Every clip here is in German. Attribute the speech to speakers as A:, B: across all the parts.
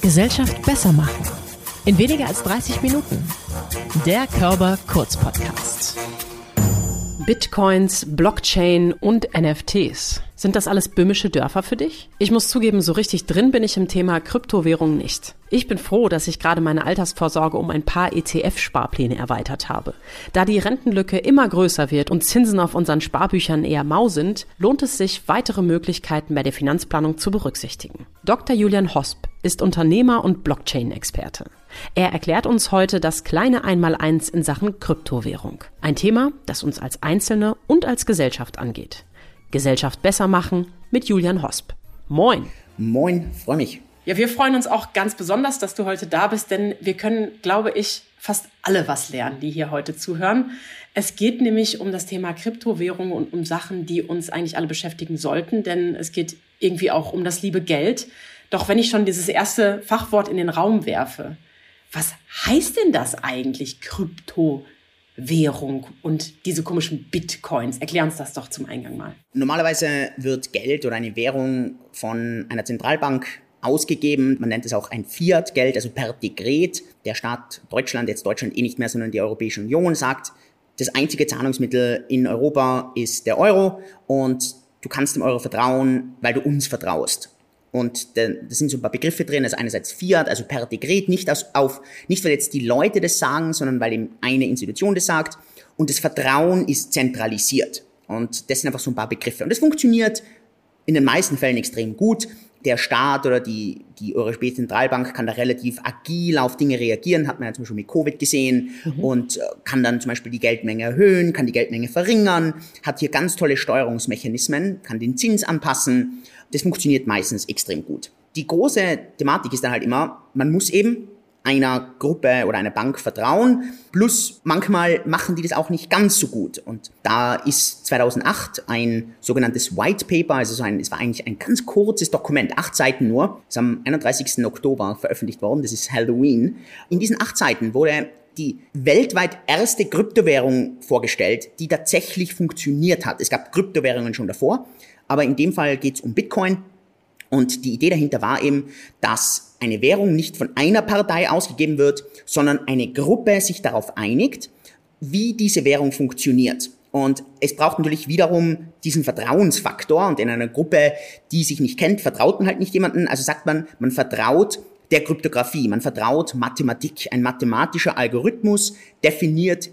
A: Gesellschaft besser machen. In weniger als 30 Minuten. Der Körper Kurz Podcast. Bitcoins, Blockchain und NFTs. Sind das alles böhmische Dörfer für dich? Ich muss zugeben, so richtig drin bin ich im Thema Kryptowährung nicht. Ich bin froh, dass ich gerade meine Altersvorsorge um ein paar ETF-Sparpläne erweitert habe. Da die Rentenlücke immer größer wird und Zinsen auf unseren Sparbüchern eher mau sind, lohnt es sich, weitere Möglichkeiten bei der Finanzplanung zu berücksichtigen. Dr. Julian Hosp ist Unternehmer und Blockchain-Experte. Er erklärt uns heute das kleine Einmaleins in Sachen Kryptowährung. Ein Thema, das uns als Einzelne und als Gesellschaft angeht. Gesellschaft besser machen mit Julian Hosp. Moin.
B: Moin, freue mich.
A: Ja, wir freuen uns auch ganz besonders, dass du heute da bist, denn wir können, glaube ich, fast alle was lernen, die hier heute zuhören. Es geht nämlich um das Thema Kryptowährung und um Sachen, die uns eigentlich alle beschäftigen sollten, denn es geht irgendwie auch um das liebe Geld. Doch wenn ich schon dieses erste Fachwort in den Raum werfe, was heißt denn das eigentlich, Kryptowährung? Währung und diese komischen Bitcoins. Erklär uns das doch zum Eingang mal.
B: Normalerweise wird Geld oder eine Währung von einer Zentralbank ausgegeben. Man nennt es auch ein Fiat-Geld, also per Dekret. Der Staat Deutschland, jetzt Deutschland eh nicht mehr, sondern die Europäische Union sagt, das einzige Zahlungsmittel in Europa ist der Euro und du kannst dem Euro vertrauen, weil du uns vertraust. Und da sind so ein paar Begriffe drin, also einerseits Fiat, also per Dekret, nicht, aus, auf, nicht weil jetzt die Leute das sagen, sondern weil eben eine Institution das sagt. Und das Vertrauen ist zentralisiert. Und das sind einfach so ein paar Begriffe. Und das funktioniert in den meisten Fällen extrem gut. Der Staat oder die, die Europäische Zentralbank kann da relativ agil auf Dinge reagieren, hat man ja zum Beispiel mit Covid gesehen mhm. und äh, kann dann zum Beispiel die Geldmenge erhöhen, kann die Geldmenge verringern, hat hier ganz tolle Steuerungsmechanismen, kann den Zins anpassen das funktioniert meistens extrem gut. Die große Thematik ist dann halt immer, man muss eben einer Gruppe oder einer Bank vertrauen. Plus manchmal machen die das auch nicht ganz so gut. Und da ist 2008 ein sogenanntes White Paper, also so ein, es war eigentlich ein ganz kurzes Dokument, acht Seiten nur, ist am 31. Oktober veröffentlicht worden, das ist Halloween. In diesen acht Seiten wurde die weltweit erste Kryptowährung vorgestellt, die tatsächlich funktioniert hat. Es gab Kryptowährungen schon davor, aber in dem Fall geht es um Bitcoin. Und die Idee dahinter war eben, dass eine Währung nicht von einer Partei ausgegeben wird, sondern eine Gruppe sich darauf einigt, wie diese Währung funktioniert. Und es braucht natürlich wiederum diesen Vertrauensfaktor. Und in einer Gruppe, die sich nicht kennt, vertraut man halt nicht jemanden. Also sagt man, man vertraut der Kryptographie, man vertraut Mathematik. Ein mathematischer Algorithmus definiert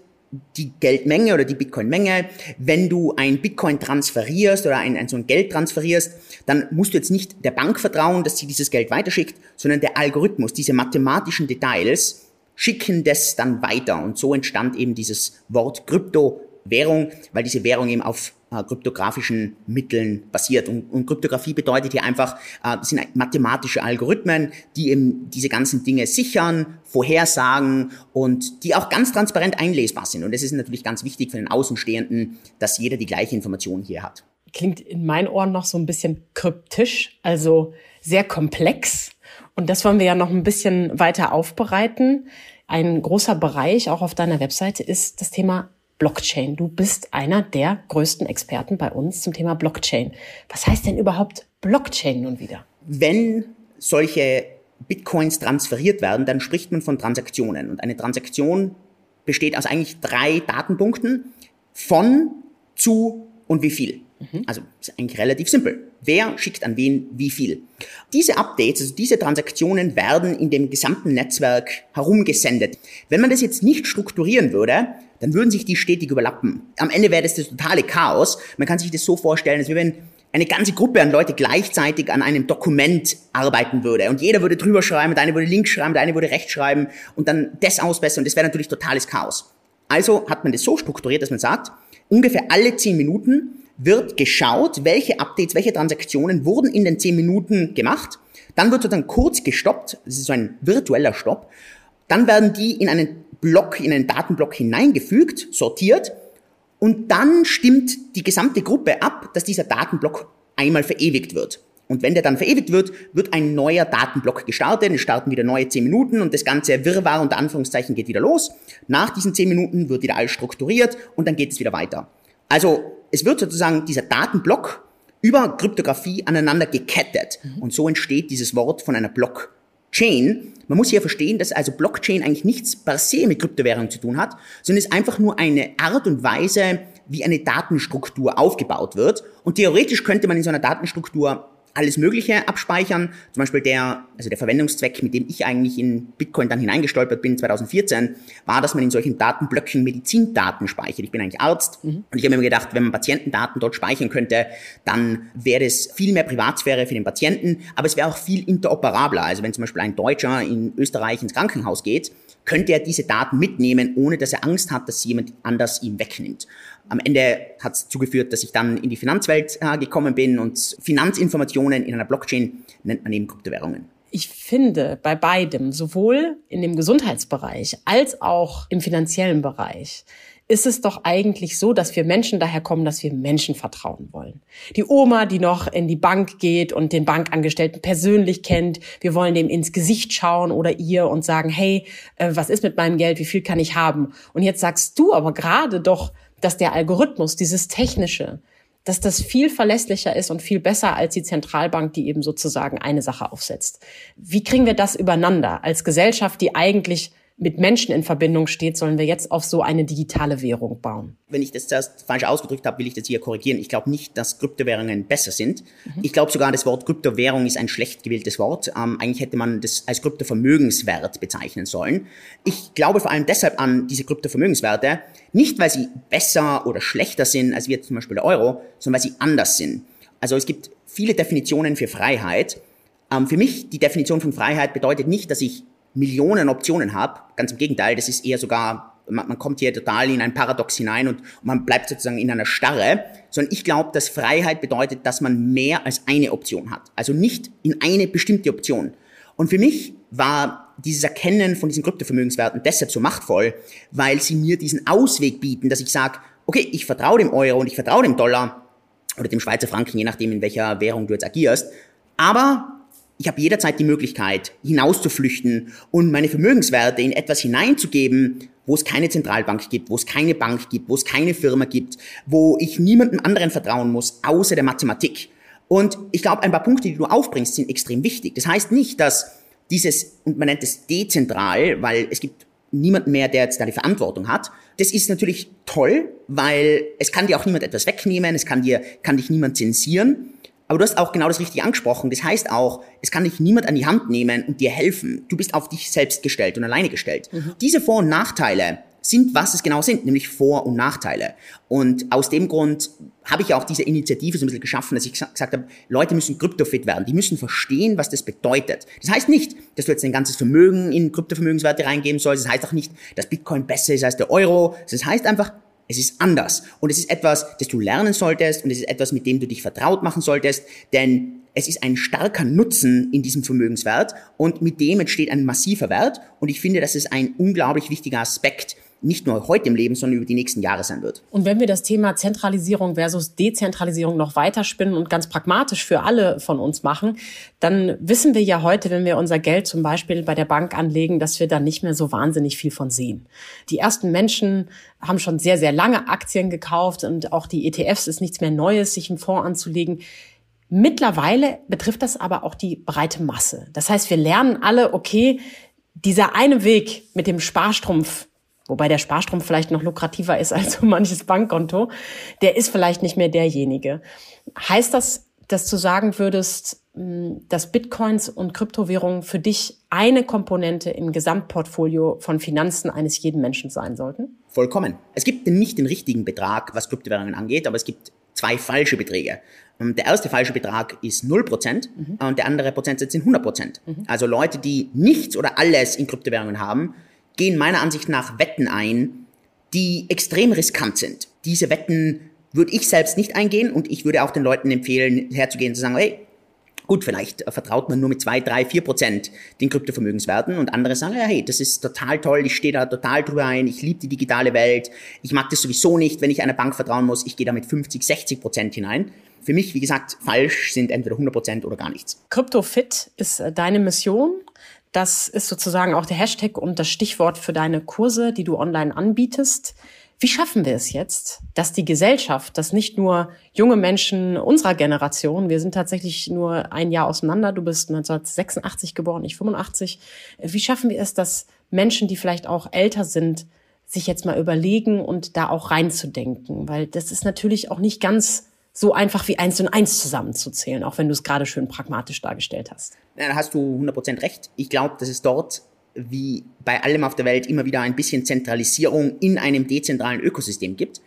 B: die Geldmenge oder die Bitcoin-Menge. Wenn du ein Bitcoin transferierst oder ein, ein so ein Geld transferierst, dann musst du jetzt nicht der Bank vertrauen, dass sie dieses Geld weiterschickt, sondern der Algorithmus, diese mathematischen Details schicken das dann weiter. Und so entstand eben dieses Wort Kryptowährung, weil diese Währung eben auf äh, kryptografischen Mitteln basiert. Und, und Kryptographie bedeutet hier einfach, äh, sind mathematische Algorithmen, die eben diese ganzen Dinge sichern, vorhersagen und die auch ganz transparent einlesbar sind. Und das ist natürlich ganz wichtig für den Außenstehenden, dass jeder die gleiche Information hier hat.
A: Klingt in meinen Ohren noch so ein bisschen kryptisch, also sehr komplex. Und das wollen wir ja noch ein bisschen weiter aufbereiten. Ein großer Bereich auch auf deiner Webseite ist das Thema Blockchain. Du bist einer der größten Experten bei uns zum Thema Blockchain. Was heißt denn überhaupt Blockchain nun wieder?
B: Wenn solche Bitcoins transferiert werden, dann spricht man von Transaktionen. Und eine Transaktion besteht aus eigentlich drei Datenpunkten von, zu und wie viel. Mhm. Also ist eigentlich relativ simpel. Wer schickt an wen wie viel? Diese Updates, also diese Transaktionen werden in dem gesamten Netzwerk herumgesendet. Wenn man das jetzt nicht strukturieren würde, dann würden sich die stetig überlappen. Am Ende wäre das das totale Chaos. Man kann sich das so vorstellen, als wenn eine ganze Gruppe an Leute gleichzeitig an einem Dokument arbeiten würde und jeder würde drüber schreiben, der eine würde links schreiben, der eine würde rechts schreiben und dann das ausbessern. Das wäre natürlich totales Chaos. Also hat man das so strukturiert, dass man sagt, ungefähr alle zehn Minuten wird geschaut, welche Updates, welche Transaktionen wurden in den 10 Minuten gemacht. Dann wird dann kurz gestoppt, das ist so ein virtueller Stopp. Dann werden die in einen Block, in einen Datenblock hineingefügt, sortiert und dann stimmt die gesamte Gruppe ab, dass dieser Datenblock einmal verewigt wird. Und wenn der dann verewigt wird, wird ein neuer Datenblock gestartet. Es starten wieder neue 10 Minuten und das ganze Wirrwarr unter Anführungszeichen geht wieder los. Nach diesen 10 Minuten wird wieder alles strukturiert und dann geht es wieder weiter. Also es wird sozusagen dieser Datenblock über Kryptographie aneinander gekettet. Mhm. Und so entsteht dieses Wort von einer Blockchain. Man muss hier verstehen, dass also Blockchain eigentlich nichts per se mit Kryptowährung zu tun hat, sondern es ist einfach nur eine Art und Weise, wie eine Datenstruktur aufgebaut wird. Und theoretisch könnte man in so einer Datenstruktur alles Mögliche abspeichern. Zum Beispiel der, also der Verwendungszweck, mit dem ich eigentlich in Bitcoin dann hineingestolpert bin 2014, war, dass man in solchen Datenblöcken Medizindaten speichert. Ich bin eigentlich Arzt mhm. und ich habe mir gedacht, wenn man Patientendaten dort speichern könnte, dann wäre es viel mehr Privatsphäre für den Patienten, aber es wäre auch viel interoperabler. Also wenn zum Beispiel ein Deutscher in Österreich ins Krankenhaus geht, könnte er diese Daten mitnehmen, ohne dass er Angst hat, dass jemand anders ihm wegnimmt. Am Ende hat es zugeführt, dass ich dann in die Finanzwelt äh, gekommen bin und Finanzinformationen in einer Blockchain nennt man eben Kryptowährungen.
A: Ich finde bei beidem, sowohl in dem Gesundheitsbereich als auch im finanziellen Bereich, ist es doch eigentlich so, dass wir Menschen daher kommen, dass wir Menschen vertrauen wollen. Die Oma, die noch in die Bank geht und den Bankangestellten persönlich kennt, wir wollen dem ins Gesicht schauen oder ihr und sagen, hey, äh, was ist mit meinem Geld, wie viel kann ich haben? Und jetzt sagst du aber gerade doch, dass der Algorithmus, dieses Technische, dass das viel verlässlicher ist und viel besser als die Zentralbank, die eben sozusagen eine Sache aufsetzt. Wie kriegen wir das übereinander als Gesellschaft, die eigentlich mit Menschen in Verbindung steht, sollen wir jetzt auf so eine digitale Währung bauen.
B: Wenn ich das zuerst falsch ausgedrückt habe, will ich das hier korrigieren. Ich glaube nicht, dass Kryptowährungen besser sind. Mhm. Ich glaube sogar, das Wort Kryptowährung ist ein schlecht gewähltes Wort. Ähm, eigentlich hätte man das als Kryptovermögenswert bezeichnen sollen. Ich glaube vor allem deshalb an diese Kryptovermögenswerte, nicht weil sie besser oder schlechter sind als wir zum Beispiel der Euro, sondern weil sie anders sind. Also es gibt viele Definitionen für Freiheit. Ähm, für mich, die Definition von Freiheit bedeutet nicht, dass ich Millionen Optionen habe. Ganz im Gegenteil, das ist eher sogar, man, man kommt hier total in ein Paradox hinein und, man bleibt sozusagen in einer Starre. Sondern ich glaube, dass Freiheit bedeutet, dass man mehr als eine Option hat. Also nicht in eine bestimmte Option. Und für mich war dieses Erkennen von diesen Kryptovermögenswerten deshalb so machtvoll, weil sie mir diesen Ausweg bieten, dass ich sage, okay, ich vertraue dem Euro und ich vertraue dem Dollar oder dem Schweizer Franken, je nachdem, in welcher Währung du jetzt agierst. Aber ich habe jederzeit die Möglichkeit, hinauszuflüchten und meine Vermögenswerte in etwas hineinzugeben, wo es keine Zentralbank gibt, wo es keine Bank gibt, wo es keine Firma gibt, wo ich niemandem anderen vertrauen muss, außer der Mathematik. Und ich glaube, ein paar Punkte, die du aufbringst, sind extrem wichtig. Das heißt nicht, dass dieses, und man nennt es dezentral, weil es gibt niemanden mehr, der jetzt da die Verantwortung hat. Das ist natürlich toll, weil es kann dir auch niemand etwas wegnehmen, es kann dir, kann dich niemand zensieren. Aber du hast auch genau das Richtige angesprochen. Das heißt auch, es kann dich niemand an die Hand nehmen und dir helfen. Du bist auf dich selbst gestellt und alleine gestellt. Mhm. Diese Vor- und Nachteile sind, was es genau sind, nämlich Vor- und Nachteile. Und aus dem Grund habe ich auch diese Initiative so ein bisschen geschaffen, dass ich gesagt habe, Leute müssen kryptofit werden. Die müssen verstehen, was das bedeutet. Das heißt nicht, dass du jetzt dein ganzes Vermögen in Kryptovermögenswerte reingeben sollst. Das heißt auch nicht, dass Bitcoin besser ist als der Euro. Das heißt einfach, es ist anders. Und es ist etwas, das du lernen solltest und es ist etwas, mit dem du dich vertraut machen solltest, denn es ist ein starker Nutzen in diesem Vermögenswert und mit dem entsteht ein massiver Wert. Und ich finde, das ist ein unglaublich wichtiger Aspekt nicht nur heute im Leben, sondern über die nächsten Jahre sein wird.
A: Und wenn wir das Thema Zentralisierung versus Dezentralisierung noch weiterspinnen und ganz pragmatisch für alle von uns machen, dann wissen wir ja heute, wenn wir unser Geld zum Beispiel bei der Bank anlegen, dass wir da nicht mehr so wahnsinnig viel von sehen. Die ersten Menschen haben schon sehr, sehr lange Aktien gekauft und auch die ETFs ist nichts mehr Neues, sich im Fonds anzulegen. Mittlerweile betrifft das aber auch die breite Masse. Das heißt, wir lernen alle, okay, dieser eine Weg mit dem Sparstrumpf wobei der Sparstrumpf vielleicht noch lukrativer ist als so manches Bankkonto, der ist vielleicht nicht mehr derjenige. Heißt das, dass du sagen würdest, hm, dass Bitcoins und Kryptowährungen für dich eine Komponente im Gesamtportfolio von Finanzen eines jeden Menschen sein sollten?
B: Vollkommen. Es gibt nicht den richtigen Betrag, was Kryptowährungen angeht, aber es gibt zwei falsche Beträge. Ähm, der erste falsche Betrag ist 0% mhm. und der andere Prozentsatz sind 100%. Mhm. Also Leute, die nichts oder alles in Kryptowährungen haben, gehen meiner Ansicht nach Wetten ein, die extrem riskant sind. Diese Wetten würde ich selbst nicht eingehen und ich würde auch den Leuten empfehlen, herzugehen und zu sagen, hey, gut, vielleicht vertraut man nur mit zwei, drei, vier Prozent den Kryptovermögenswerten und andere sagen, hey, das ist total toll, ich stehe da total drüber ein, ich liebe die digitale Welt, ich mag das sowieso nicht, wenn ich einer Bank vertrauen muss, ich gehe da mit 50, 60 Prozent hinein. Für mich, wie gesagt, falsch sind entweder 100 Prozent oder gar nichts.
A: CryptoFit ist äh, deine Mission. Das ist sozusagen auch der Hashtag und das Stichwort für deine Kurse, die du online anbietest. Wie schaffen wir es jetzt, dass die Gesellschaft, dass nicht nur junge Menschen unserer Generation, wir sind tatsächlich nur ein Jahr auseinander, du bist 1986 geboren, ich 85, wie schaffen wir es, dass Menschen, die vielleicht auch älter sind, sich jetzt mal überlegen und da auch reinzudenken? Weil das ist natürlich auch nicht ganz so einfach wie eins und eins zusammenzuzählen, auch wenn du es gerade schön pragmatisch dargestellt hast.
B: Ja, da hast du 100% recht. Ich glaube, dass es dort wie bei allem auf der Welt immer wieder ein bisschen Zentralisierung in einem dezentralen Ökosystem gibt,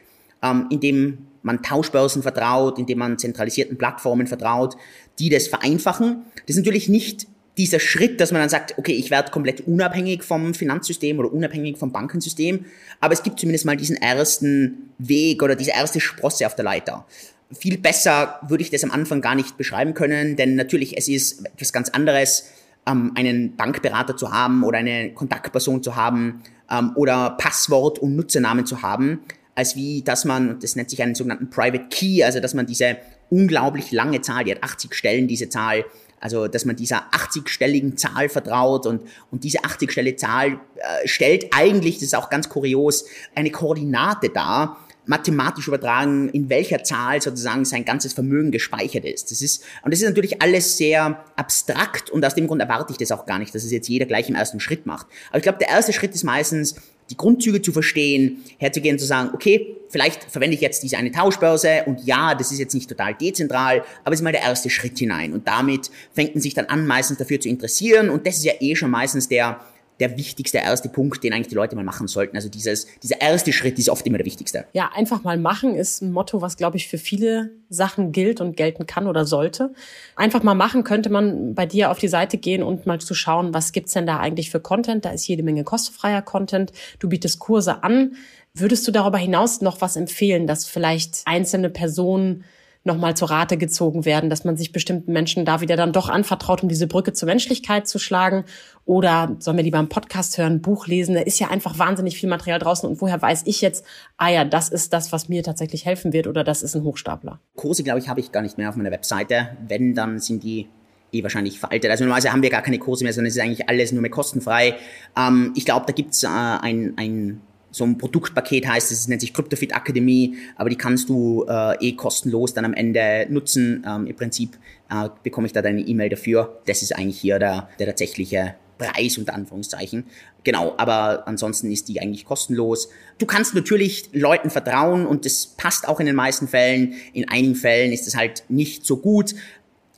B: ähm, in dem man Tauschbörsen vertraut, indem man zentralisierten Plattformen vertraut, die das vereinfachen. Das ist natürlich nicht dieser Schritt, dass man dann sagt, okay, ich werde komplett unabhängig vom Finanzsystem oder unabhängig vom Bankensystem, aber es gibt zumindest mal diesen ersten Weg oder diese erste Sprosse auf der Leiter viel besser würde ich das am Anfang gar nicht beschreiben können, denn natürlich es ist etwas ganz anderes, ähm, einen Bankberater zu haben oder eine Kontaktperson zu haben ähm, oder Passwort und Nutzernamen zu haben, als wie, dass man, das nennt sich einen sogenannten Private Key, also dass man diese unglaublich lange Zahl, die hat 80 Stellen, diese Zahl, also dass man dieser 80-stelligen Zahl vertraut und, und diese 80-stellige Zahl äh, stellt eigentlich, das ist auch ganz kurios, eine Koordinate dar, mathematisch übertragen, in welcher Zahl sozusagen sein ganzes Vermögen gespeichert ist. Das ist, und das ist natürlich alles sehr abstrakt und aus dem Grund erwarte ich das auch gar nicht, dass es jetzt jeder gleich im ersten Schritt macht. Aber ich glaube, der erste Schritt ist meistens, die Grundzüge zu verstehen, herzugehen, zu sagen, okay, vielleicht verwende ich jetzt diese eine Tauschbörse und ja, das ist jetzt nicht total dezentral, aber es ist mal der erste Schritt hinein. Und damit fängt man sich dann an, meistens dafür zu interessieren und das ist ja eh schon meistens der der wichtigste erste Punkt, den eigentlich die Leute mal machen sollten. Also dieses, dieser erste Schritt ist oft immer der wichtigste.
A: Ja, einfach mal machen ist ein Motto, was, glaube ich, für viele Sachen gilt und gelten kann oder sollte. Einfach mal machen könnte man bei dir auf die Seite gehen und mal zu schauen, was gibt's denn da eigentlich für Content. Da ist jede Menge kostenfreier Content. Du bietest Kurse an. Würdest du darüber hinaus noch was empfehlen, dass vielleicht einzelne Personen nochmal zur Rate gezogen werden, dass man sich bestimmten Menschen da wieder dann doch anvertraut, um diese Brücke zur Menschlichkeit zu schlagen? Oder sollen wir lieber einen Podcast hören, Buch lesen? Da ist ja einfach wahnsinnig viel Material draußen. Und woher weiß ich jetzt, ah ja, das ist das, was mir tatsächlich helfen wird oder das ist ein Hochstapler?
B: Kurse, glaube ich, habe ich gar nicht mehr auf meiner Webseite. Wenn, dann sind die eh wahrscheinlich veraltet. Also normalerweise haben wir gar keine Kurse mehr, sondern es ist eigentlich alles nur mehr kostenfrei. Ähm, ich glaube, da gibt's äh, ein, ein so ein Produktpaket heißt, es nennt sich CryptoFit Akademie, aber die kannst du äh, eh kostenlos dann am Ende nutzen. Ähm, Im Prinzip äh, bekomme ich da deine E-Mail dafür. Das ist eigentlich hier der, der tatsächliche Preis unter Anführungszeichen. Genau, aber ansonsten ist die eigentlich kostenlos. Du kannst natürlich Leuten vertrauen und das passt auch in den meisten Fällen. In einigen Fällen ist es halt nicht so gut.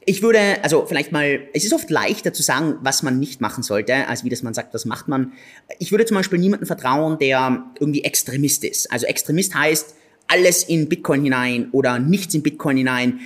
B: Ich würde, also vielleicht mal, es ist oft leichter zu sagen, was man nicht machen sollte, als wie das man sagt, was macht man. Ich würde zum Beispiel niemandem vertrauen, der irgendwie Extremist ist. Also Extremist heißt, alles in Bitcoin hinein oder nichts in Bitcoin hinein.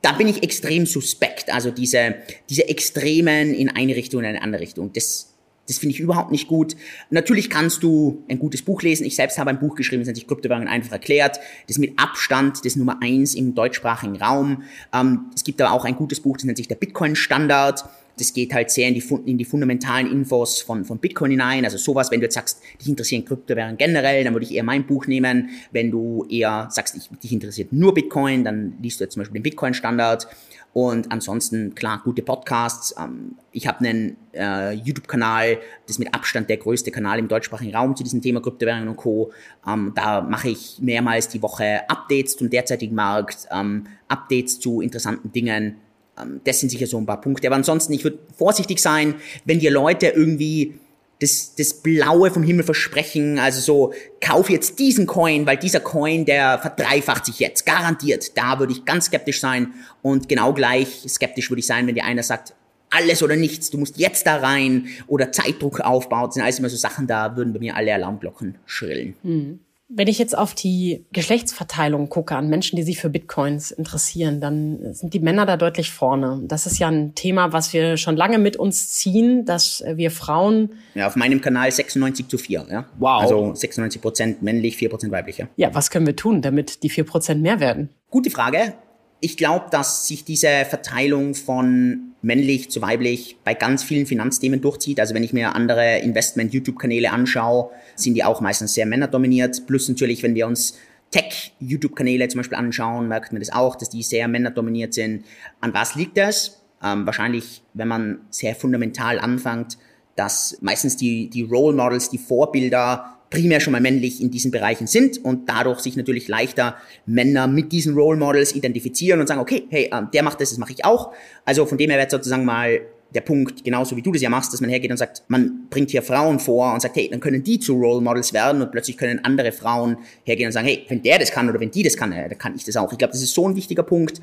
B: Da bin ich extrem suspekt. Also diese, diese Extremen in eine Richtung in eine andere Richtung. Das, das finde ich überhaupt nicht gut. Natürlich kannst du ein gutes Buch lesen. Ich selbst habe ein Buch geschrieben, das nennt sich Kryptowährungen einfach erklärt. Das mit Abstand das Nummer eins im deutschsprachigen Raum. Ähm, es gibt aber auch ein gutes Buch, das nennt sich der Bitcoin-Standard. Das geht halt sehr in die, in die fundamentalen Infos von, von Bitcoin hinein. Also sowas, wenn du jetzt sagst, dich interessieren Kryptowährungen generell, dann würde ich eher mein Buch nehmen. Wenn du eher sagst, ich, dich interessiert nur Bitcoin, dann liest du jetzt zum Beispiel den Bitcoin-Standard. Und ansonsten, klar, gute Podcasts. Ähm, ich habe einen äh, YouTube-Kanal, das ist mit Abstand der größte Kanal im deutschsprachigen Raum zu diesem Thema Kryptowährungen und Co. Ähm, da mache ich mehrmals die Woche Updates zum derzeitigen Markt, ähm, Updates zu interessanten Dingen. Ähm, das sind sicher so ein paar Punkte. Aber ansonsten, ich würde vorsichtig sein, wenn dir Leute irgendwie das, das Blaue vom Himmel versprechen, also so, kauf jetzt diesen Coin, weil dieser Coin, der verdreifacht sich jetzt, garantiert. Da würde ich ganz skeptisch sein und genau gleich skeptisch würde ich sein, wenn dir einer sagt, alles oder nichts, du musst jetzt da rein oder Zeitdruck aufbaut, sind alles immer so Sachen, da würden bei mir alle Alarmglocken schrillen.
A: Hm. Wenn ich jetzt auf die Geschlechtsverteilung gucke an Menschen, die sich für Bitcoins interessieren, dann sind die Männer da deutlich vorne. Das ist ja ein Thema, was wir schon lange mit uns ziehen, dass wir Frauen.
B: Ja, auf meinem Kanal 96 zu 4, ja. Wow. Also 96 Prozent männlich, 4 Prozent weiblich, ja.
A: Ja, was können wir tun, damit die 4 Prozent mehr werden?
B: Gute Frage. Ich glaube, dass sich diese Verteilung von männlich zu weiblich bei ganz vielen Finanzthemen durchzieht. Also wenn ich mir andere Investment-YouTube-Kanäle anschaue, sind die auch meistens sehr männerdominiert. Plus natürlich, wenn wir uns Tech-YouTube-Kanäle zum Beispiel anschauen, merkt man das auch, dass die sehr männerdominiert sind. An was liegt das? Ähm, wahrscheinlich, wenn man sehr fundamental anfängt, dass meistens die, die Role Models, die Vorbilder primär schon mal männlich in diesen Bereichen sind und dadurch sich natürlich leichter Männer mit diesen Role Models identifizieren und sagen, okay, hey, ähm, der macht das, das mache ich auch. Also von dem her wird sozusagen mal der Punkt, genauso wie du das ja machst, dass man hergeht und sagt, man bringt hier Frauen vor und sagt, hey, dann können die zu Role Models werden und plötzlich können andere Frauen hergehen und sagen, hey, wenn der das kann oder wenn die das kann, dann kann ich das auch. Ich glaube, das ist so ein wichtiger Punkt.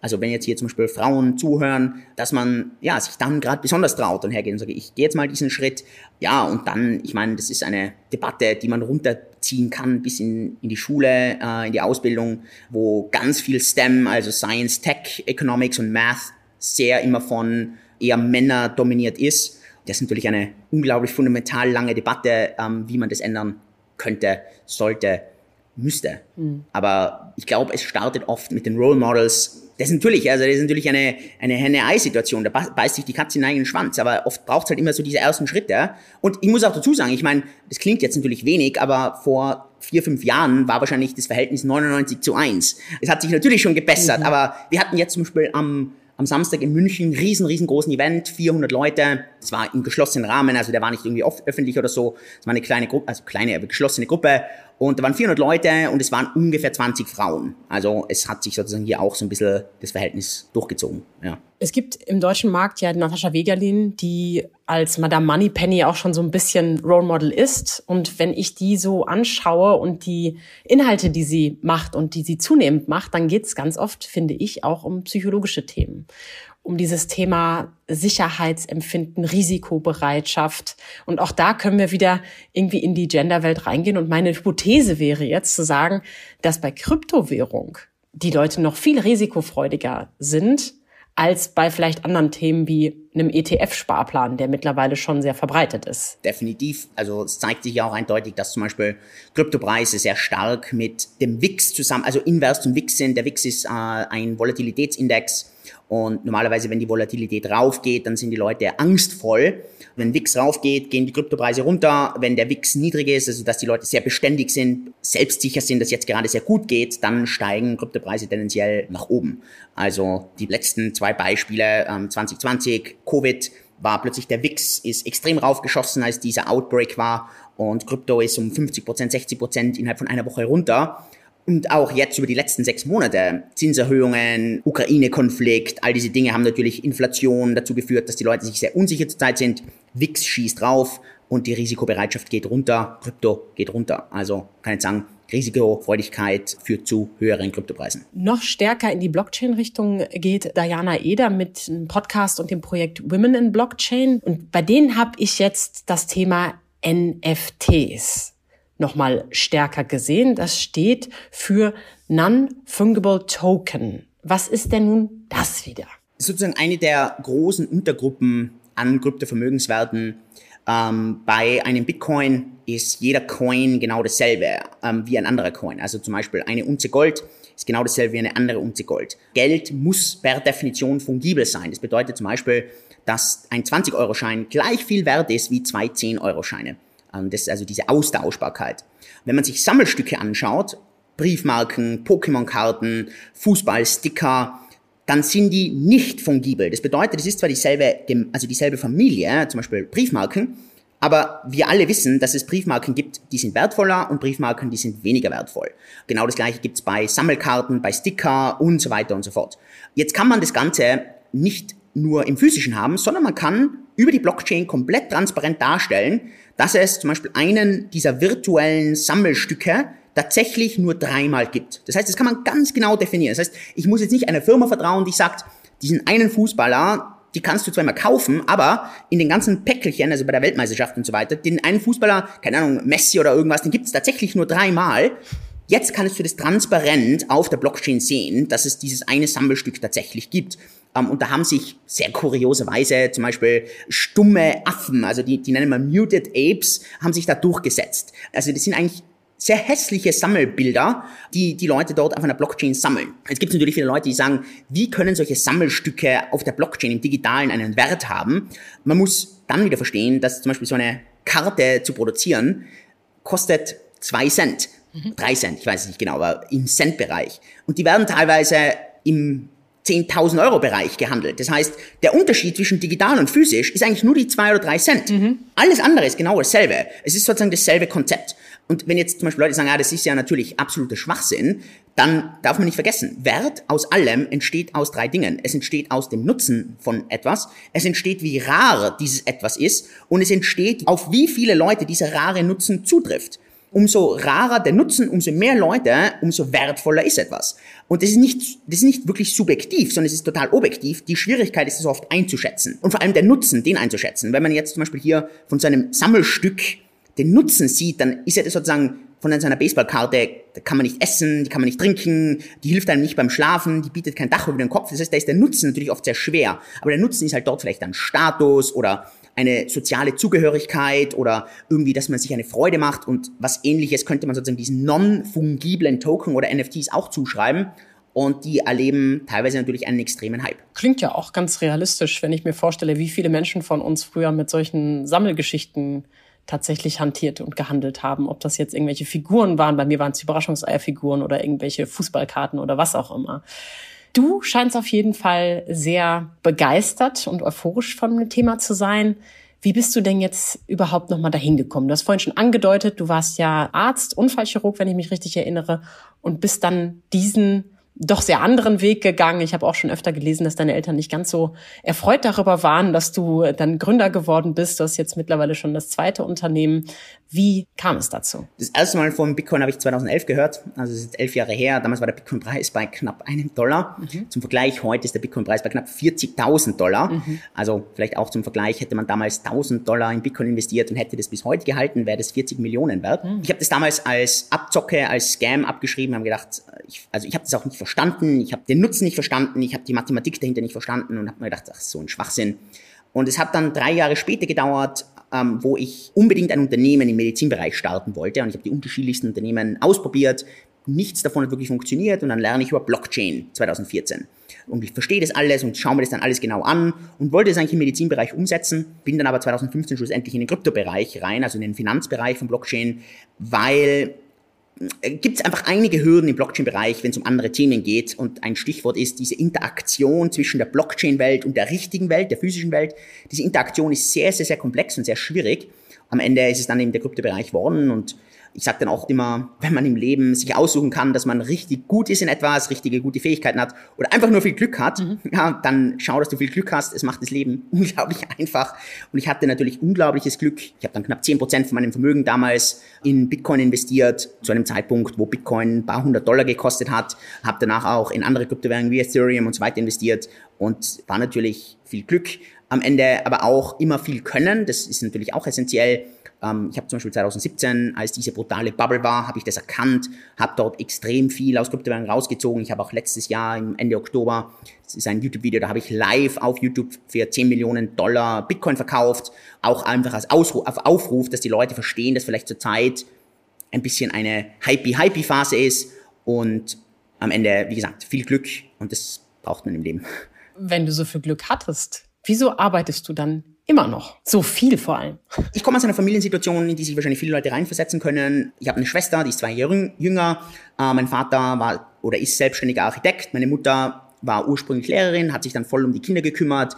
B: Also wenn jetzt hier zum Beispiel Frauen zuhören, dass man ja sich dann gerade besonders traut und hergeht und sagt, ich gehe jetzt mal diesen Schritt. Ja, und dann, ich meine, das ist eine Debatte, die man runterziehen kann bis in, in die Schule, äh, in die Ausbildung, wo ganz viel STEM, also Science, Tech, Economics und Math sehr immer von eher Männer dominiert ist. Das ist natürlich eine unglaublich fundamental lange Debatte, ähm, wie man das ändern könnte, sollte, müsste. Mhm. Aber ich glaube, es startet oft mit den Role Models. Das ist natürlich, also das ist natürlich eine, eine Henne-Ei-Situation. Da beißt sich die Katze in den eigenen Schwanz. Aber oft braucht es halt immer so diese ersten Schritte. Und ich muss auch dazu sagen, ich meine, das klingt jetzt natürlich wenig, aber vor vier, fünf Jahren war wahrscheinlich das Verhältnis 99 zu 1. Es hat sich natürlich schon gebessert, mhm. aber wir hatten jetzt zum Beispiel am am Samstag in München, riesen, riesengroßen Event, 400 Leute. Das war im geschlossenen Rahmen, also der war nicht irgendwie öffentlich oder so. Es war eine kleine Gruppe, also kleine, aber geschlossene Gruppe. Und da waren 400 Leute und es waren ungefähr 20 Frauen. Also es hat sich sozusagen hier auch so ein bisschen das Verhältnis durchgezogen. Ja.
A: Es gibt im deutschen Markt ja Natascha Wegerlin, die als Madame Moneypenny auch schon so ein bisschen Role Model ist. Und wenn ich die so anschaue und die Inhalte, die sie macht und die sie zunehmend macht, dann geht es ganz oft, finde ich, auch um psychologische Themen um dieses Thema Sicherheitsempfinden, Risikobereitschaft. Und auch da können wir wieder irgendwie in die Genderwelt reingehen. Und meine Hypothese wäre jetzt zu sagen, dass bei Kryptowährung die Leute noch viel risikofreudiger sind als bei vielleicht anderen Themen wie einem ETF-Sparplan, der mittlerweile schon sehr verbreitet ist.
B: Definitiv. Also es zeigt sich ja auch eindeutig, dass zum Beispiel Kryptopreise sehr stark mit dem WIX zusammen, also invers zum WIX sind. Der WIX ist äh, ein Volatilitätsindex und normalerweise, wenn die Volatilität raufgeht, dann sind die Leute angstvoll. Wenn WIX raufgeht, gehen die Kryptopreise runter. Wenn der WIX niedrig ist, also dass die Leute sehr beständig sind, selbstsicher sind, dass jetzt gerade sehr gut geht, dann steigen Kryptopreise tendenziell nach oben. Also die letzten zwei Beispiele, ähm, 2020, Covid, war plötzlich der WIX ist extrem raufgeschossen, als dieser Outbreak war und Krypto ist um 50 Prozent, 60 Prozent innerhalb von einer Woche runter. Und auch jetzt über die letzten sechs Monate, Zinserhöhungen, Ukraine-Konflikt, all diese Dinge haben natürlich Inflation dazu geführt, dass die Leute sich sehr unsicher zurzeit sind. WIX schießt rauf und die Risikobereitschaft geht runter, Krypto geht runter. Also kann ich sagen, Risikofreudigkeit führt zu höheren Kryptopreisen.
A: Noch stärker in die Blockchain-Richtung geht Diana Eder mit einem Podcast und dem Projekt Women in Blockchain. Und bei denen habe ich jetzt das Thema NFTs nochmal stärker gesehen. Das steht für Non-Fungible Token. Was ist denn nun das wieder?
B: Sozusagen eine der großen Untergruppen an Kryptovermögenswerten. Ähm, bei einem Bitcoin ist jeder Coin genau dasselbe ähm, wie ein anderer Coin. Also zum Beispiel eine Unze Gold ist genau dasselbe wie eine andere Unze Gold. Geld muss per Definition fungibel sein. Das bedeutet zum Beispiel, dass ein 20-Euro-Schein gleich viel wert ist wie zwei 10-Euro-Scheine. Ähm, das ist also diese Austauschbarkeit. Wenn man sich Sammelstücke anschaut, Briefmarken, Pokémon-Karten, Fußballsticker, dann sind die nicht fungibel. Das bedeutet, es ist zwar dieselbe, also dieselbe Familie, zum Beispiel Briefmarken, aber wir alle wissen, dass es Briefmarken gibt, die sind wertvoller und Briefmarken, die sind weniger wertvoll. Genau das gleiche gibt es bei Sammelkarten, bei Sticker und so weiter und so fort. Jetzt kann man das Ganze nicht nur im physischen haben, sondern man kann über die Blockchain komplett transparent darstellen, dass es zum Beispiel einen dieser virtuellen Sammelstücke tatsächlich nur dreimal gibt. Das heißt, das kann man ganz genau definieren. Das heißt, ich muss jetzt nicht einer Firma vertrauen, die sagt, diesen einen Fußballer, die kannst du immer kaufen, aber in den ganzen Päckelchen, also bei der Weltmeisterschaft und so weiter, den einen Fußballer, keine Ahnung, Messi oder irgendwas, den gibt es tatsächlich nur dreimal. Jetzt kannst du das transparent auf der Blockchain sehen, dass es dieses eine Sammelstück tatsächlich gibt. Ähm, und da haben sich sehr kurioserweise zum Beispiel stumme Affen, also die, die nennen wir Muted Apes, haben sich da durchgesetzt. Also das sind eigentlich sehr hässliche Sammelbilder, die die Leute dort auf einer Blockchain sammeln. Es gibt natürlich viele Leute, die sagen, wie können solche Sammelstücke auf der Blockchain im Digitalen einen Wert haben? Man muss dann wieder verstehen, dass zum Beispiel so eine Karte zu produzieren kostet zwei Cent, mhm. drei Cent, ich weiß es nicht genau, aber im Centbereich. Und die werden teilweise im 10.000 Euro Bereich gehandelt. Das heißt, der Unterschied zwischen digital und physisch ist eigentlich nur die zwei oder drei Cent. Mhm. Alles andere ist genau dasselbe. Es ist sozusagen dasselbe Konzept. Und wenn jetzt zum Beispiel Leute sagen, ja, das ist ja natürlich absoluter Schwachsinn, dann darf man nicht vergessen, Wert aus allem entsteht aus drei Dingen. Es entsteht aus dem Nutzen von etwas, es entsteht, wie rar dieses etwas ist und es entsteht, auf wie viele Leute dieser rare Nutzen zutrifft. Umso rarer der Nutzen, umso mehr Leute, umso wertvoller ist etwas. Und das ist nicht, das ist nicht wirklich subjektiv, sondern es ist total objektiv. Die Schwierigkeit ist es oft einzuschätzen. Und vor allem der Nutzen, den einzuschätzen. Wenn man jetzt zum Beispiel hier von so einem Sammelstück den Nutzen sieht, dann ist ja das sozusagen von so einer Baseballkarte, da kann man nicht essen, die kann man nicht trinken, die hilft einem nicht beim Schlafen, die bietet kein Dach über den Kopf. Das heißt, da ist der Nutzen natürlich oft sehr schwer. Aber der Nutzen ist halt dort vielleicht ein Status oder eine soziale Zugehörigkeit oder irgendwie, dass man sich eine Freude macht und was ähnliches könnte man sozusagen diesen non-fungiblen Token oder NFTs auch zuschreiben und die erleben teilweise natürlich einen extremen Hype.
A: Klingt ja auch ganz realistisch, wenn ich mir vorstelle, wie viele Menschen von uns früher mit solchen Sammelgeschichten tatsächlich hantiert und gehandelt haben. Ob das jetzt irgendwelche Figuren waren, bei mir waren es Überraschungseierfiguren oder irgendwelche Fußballkarten oder was auch immer. Du scheinst auf jeden Fall sehr begeistert und euphorisch von dem Thema zu sein. Wie bist du denn jetzt überhaupt nochmal dahin gekommen? Du hast vorhin schon angedeutet, du warst ja Arzt, Unfallchirurg, wenn ich mich richtig erinnere, und bist dann diesen doch sehr anderen Weg gegangen. Ich habe auch schon öfter gelesen, dass deine Eltern nicht ganz so erfreut darüber waren, dass du dann Gründer geworden bist. Du hast jetzt mittlerweile schon das zweite Unternehmen. Wie kam es dazu?
B: Das erste Mal von Bitcoin habe ich 2011 gehört. Also es ist elf Jahre her. Damals war der Bitcoin-Preis bei knapp einem Dollar. Mhm. Zum Vergleich, heute ist der Bitcoin-Preis bei knapp 40.000 Dollar. Mhm. Also vielleicht auch zum Vergleich, hätte man damals 1.000 Dollar in Bitcoin investiert und hätte das bis heute gehalten, wäre das 40 Millionen wert. Mhm. Ich habe das damals als Abzocke, als Scam abgeschrieben, habe gedacht, ich, also ich habe das auch nicht verstanden, ich habe den Nutzen nicht verstanden, ich habe die Mathematik dahinter nicht verstanden und habe mir gedacht, ach, so ein Schwachsinn. Und es hat dann drei Jahre später gedauert, ähm, wo ich unbedingt ein Unternehmen im Medizinbereich starten wollte. Und ich habe die unterschiedlichsten Unternehmen ausprobiert. Nichts davon hat wirklich funktioniert. Und dann lerne ich über Blockchain 2014. Und ich verstehe das alles und schaue mir das dann alles genau an und wollte es eigentlich im Medizinbereich umsetzen. Bin dann aber 2015 schlussendlich in den Kryptobereich rein, also in den Finanzbereich von Blockchain, weil gibt es einfach einige Hürden im Blockchain-Bereich, wenn es um andere Themen geht. Und ein Stichwort ist diese Interaktion zwischen der Blockchain-Welt und der richtigen Welt, der physischen Welt. Diese Interaktion ist sehr, sehr, sehr komplex und sehr schwierig. Am Ende ist es dann eben der Kryptobereich worden und ich sage dann auch immer, wenn man im Leben sich aussuchen kann, dass man richtig gut ist in etwas, richtige gute Fähigkeiten hat oder einfach nur viel Glück hat, mhm. ja, dann schau, dass du viel Glück hast. Es macht das Leben unglaublich einfach. Und ich hatte natürlich unglaubliches Glück. Ich habe dann knapp zehn Prozent von meinem Vermögen damals in Bitcoin investiert, zu einem Zeitpunkt, wo Bitcoin ein paar hundert Dollar gekostet hat. Habe danach auch in andere Kryptowährungen wie Ethereum und so weiter investiert und war natürlich viel Glück. Am Ende aber auch immer viel Können. Das ist natürlich auch essentiell ähm, ich habe zum Beispiel 2017, als diese brutale Bubble war, habe ich das erkannt, habe dort extrem viel aus Kryptowährungen rausgezogen. Ich habe auch letztes Jahr im Ende Oktober, das ist ein YouTube-Video, da habe ich live auf YouTube für 10 Millionen Dollar Bitcoin verkauft, auch einfach als Ausruf, auf Aufruf, dass die Leute verstehen, dass vielleicht zur Zeit ein bisschen eine hypey-hypey-Phase ist und am Ende, wie gesagt, viel Glück und das braucht man im Leben.
A: Wenn du so viel Glück hattest, wieso arbeitest du dann Immer noch. So viel vor allem.
B: Ich komme aus einer Familiensituation, in die sich wahrscheinlich viele Leute reinversetzen können. Ich habe eine Schwester, die ist zwei Jahre jünger. Äh, mein Vater war oder ist selbstständiger Architekt. Meine Mutter war ursprünglich Lehrerin, hat sich dann voll um die Kinder gekümmert.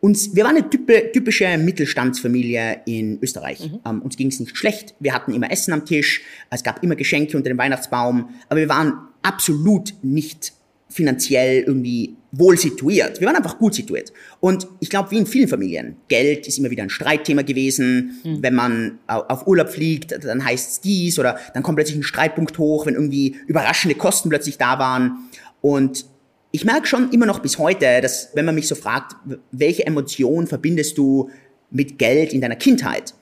B: Und wir waren eine typische Mittelstandsfamilie in Österreich. Mhm. Ähm, uns ging es nicht schlecht. Wir hatten immer Essen am Tisch. Es gab immer Geschenke unter dem Weihnachtsbaum. Aber wir waren absolut nicht finanziell irgendwie wohl situiert. Wir waren einfach gut situiert. Und ich glaube, wie in vielen Familien, Geld ist immer wieder ein Streitthema gewesen. Mhm. Wenn man auf Urlaub fliegt, dann heißt es dies oder dann kommt plötzlich ein Streitpunkt hoch, wenn irgendwie überraschende Kosten plötzlich da waren. Und ich merke schon immer noch bis heute, dass wenn man mich so fragt, welche Emotion verbindest du mit Geld in deiner Kindheit?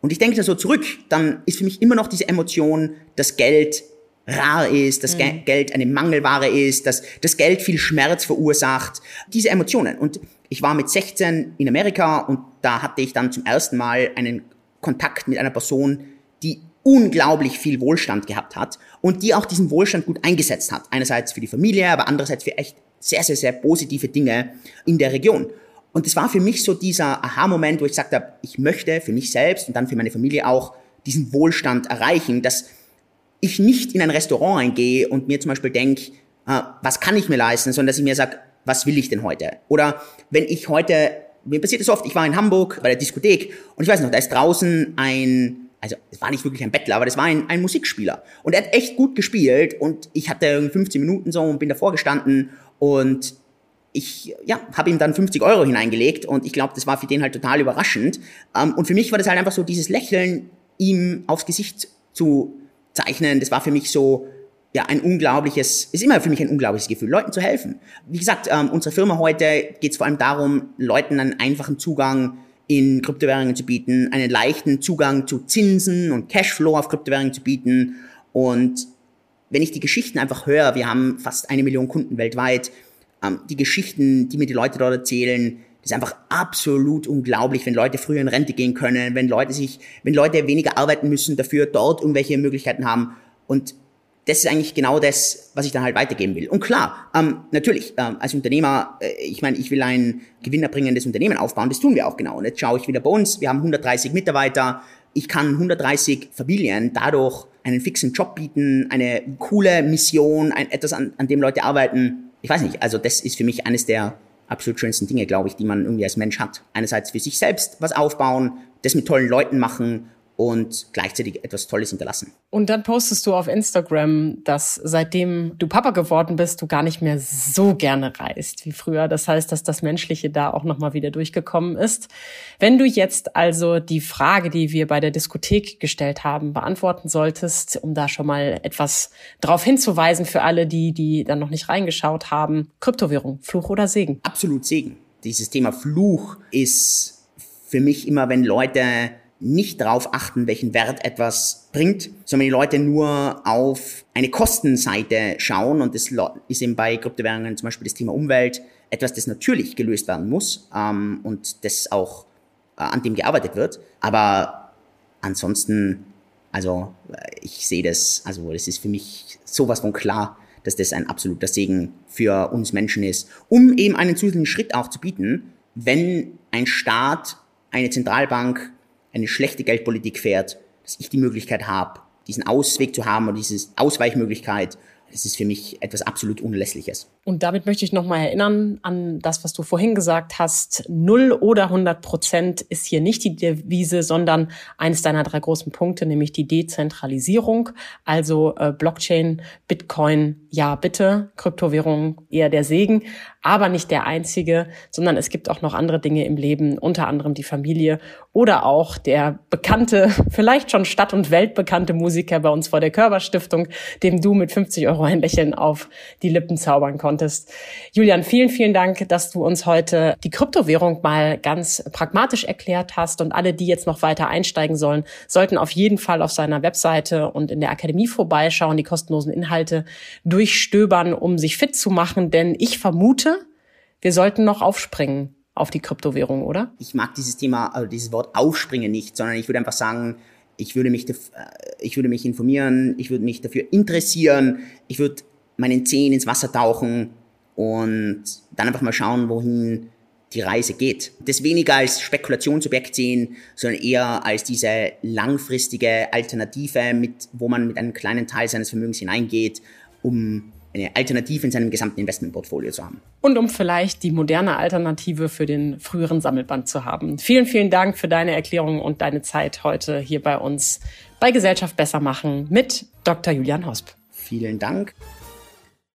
B: Und ich denke da so zurück, dann ist für mich immer noch diese Emotion, dass Geld rar ist, dass mhm. Geld eine Mangelware ist, dass das Geld viel Schmerz verursacht. Diese Emotionen. Und ich war mit 16 in Amerika und da hatte ich dann zum ersten Mal einen Kontakt mit einer Person, die unglaublich viel Wohlstand gehabt hat und die auch diesen Wohlstand gut eingesetzt hat. Einerseits für die Familie, aber andererseits für echt sehr, sehr, sehr positive Dinge in der Region. Und es war für mich so dieser Aha-Moment, wo ich gesagt habe, ich möchte für mich selbst und dann für meine Familie auch diesen Wohlstand erreichen, dass ich nicht in ein Restaurant eingehe und mir zum Beispiel denke, äh, was kann ich mir leisten, sondern dass ich mir sage, was will ich denn heute? Oder wenn ich heute, mir passiert es oft, ich war in Hamburg bei der Diskothek und ich weiß noch, da ist draußen ein also es war nicht wirklich ein Bettler, aber das war ein, ein Musikspieler. Und er hat echt gut gespielt und ich hatte 15 Minuten so und bin davor gestanden und ich ja, habe ihm dann 50 Euro hineingelegt und ich glaube, das war für den halt total überraschend. Ähm, und für mich war das halt einfach so dieses Lächeln ihm aufs Gesicht zu zeichnen. Das war für mich so ja ein unglaubliches, ist immer für mich ein unglaubliches Gefühl, Leuten zu helfen. Wie gesagt, ähm, unsere Firma heute geht es vor allem darum, Leuten einen einfachen Zugang in Kryptowährungen zu bieten, einen leichten Zugang zu Zinsen und Cashflow auf Kryptowährungen zu bieten. Und wenn ich die Geschichten einfach höre, wir haben fast eine Million Kunden weltweit, ähm, die Geschichten, die mir die Leute dort erzählen, das ist einfach absolut unglaublich, wenn Leute früher in Rente gehen können, wenn Leute sich, wenn Leute weniger arbeiten müssen, dafür dort irgendwelche Möglichkeiten haben. Und das ist eigentlich genau das, was ich dann halt weitergeben will. Und klar, ähm, natürlich, ähm, als Unternehmer, äh, ich meine, ich will ein gewinnerbringendes Unternehmen aufbauen, das tun wir auch genau. Und jetzt schaue ich wieder bei uns, wir haben 130 Mitarbeiter, ich kann 130 Familien dadurch einen fixen Job bieten, eine coole Mission, ein, etwas, an, an dem Leute arbeiten. Ich weiß nicht, also das ist für mich eines der absolut schönsten Dinge, glaube ich, die man irgendwie als Mensch hat. Einerseits für sich selbst was aufbauen, das mit tollen Leuten machen und gleichzeitig etwas Tolles hinterlassen.
A: Und dann postest du auf Instagram, dass seitdem du Papa geworden bist, du gar nicht mehr so gerne reist wie früher. Das heißt, dass das Menschliche da auch nochmal wieder durchgekommen ist. Wenn du jetzt also die Frage, die wir bei der Diskothek gestellt haben, beantworten solltest, um da schon mal etwas drauf hinzuweisen für alle, die, die dann noch nicht reingeschaut haben. Kryptowährung, Fluch oder Segen?
B: Absolut Segen. Dieses Thema Fluch ist für mich immer, wenn Leute nicht darauf achten, welchen Wert etwas bringt, sondern die Leute nur auf eine Kostenseite schauen und das ist eben bei Kryptowährungen zum Beispiel das Thema Umwelt etwas, das natürlich gelöst werden muss ähm, und das auch äh, an dem gearbeitet wird. Aber ansonsten, also äh, ich sehe das, also das ist für mich sowas von klar, dass das ein absoluter Segen für uns Menschen ist, um eben einen zusätzlichen Schritt auch zu bieten, wenn ein Staat, eine Zentralbank eine schlechte Geldpolitik fährt, dass ich die Möglichkeit habe, diesen Ausweg zu haben oder diese Ausweichmöglichkeit es ist für mich etwas absolut Unerlässliches.
A: Und damit möchte ich nochmal erinnern an das, was du vorhin gesagt hast. Null oder 100 Prozent ist hier nicht die Devise, sondern eines deiner drei großen Punkte, nämlich die Dezentralisierung. Also äh, Blockchain, Bitcoin, ja bitte, Kryptowährung eher der Segen, aber nicht der einzige, sondern es gibt auch noch andere Dinge im Leben, unter anderem die Familie oder auch der bekannte, vielleicht schon Stadt- und Weltbekannte Musiker bei uns vor der Körperstiftung, dem du mit 50 Euro ein Lächeln auf die Lippen zaubern konntest. Julian, vielen, vielen Dank, dass du uns heute die Kryptowährung mal ganz pragmatisch erklärt hast und alle, die jetzt noch weiter einsteigen sollen, sollten auf jeden Fall auf seiner Webseite und in der Akademie vorbeischauen, die kostenlosen Inhalte durchstöbern, um sich fit zu machen, denn ich vermute, wir sollten noch aufspringen auf die Kryptowährung, oder?
B: Ich mag dieses Thema, also dieses Wort aufspringen nicht, sondern ich würde einfach sagen, ich würde mich, äh, ich würde mich informieren, ich würde mich dafür interessieren, ich würde meinen Zehen ins Wasser tauchen und dann einfach mal schauen, wohin die Reise geht. Das weniger als Spekulationsobjekt sehen, sondern eher als diese langfristige Alternative, mit, wo man mit einem kleinen Teil seines Vermögens hineingeht, um eine Alternative in seinem gesamten Investmentportfolio zu haben.
A: Und um vielleicht die moderne Alternative für den früheren Sammelband zu haben. Vielen, vielen Dank für deine Erklärung und deine Zeit heute hier bei uns bei Gesellschaft besser machen mit Dr. Julian Hosp.
B: Vielen Dank.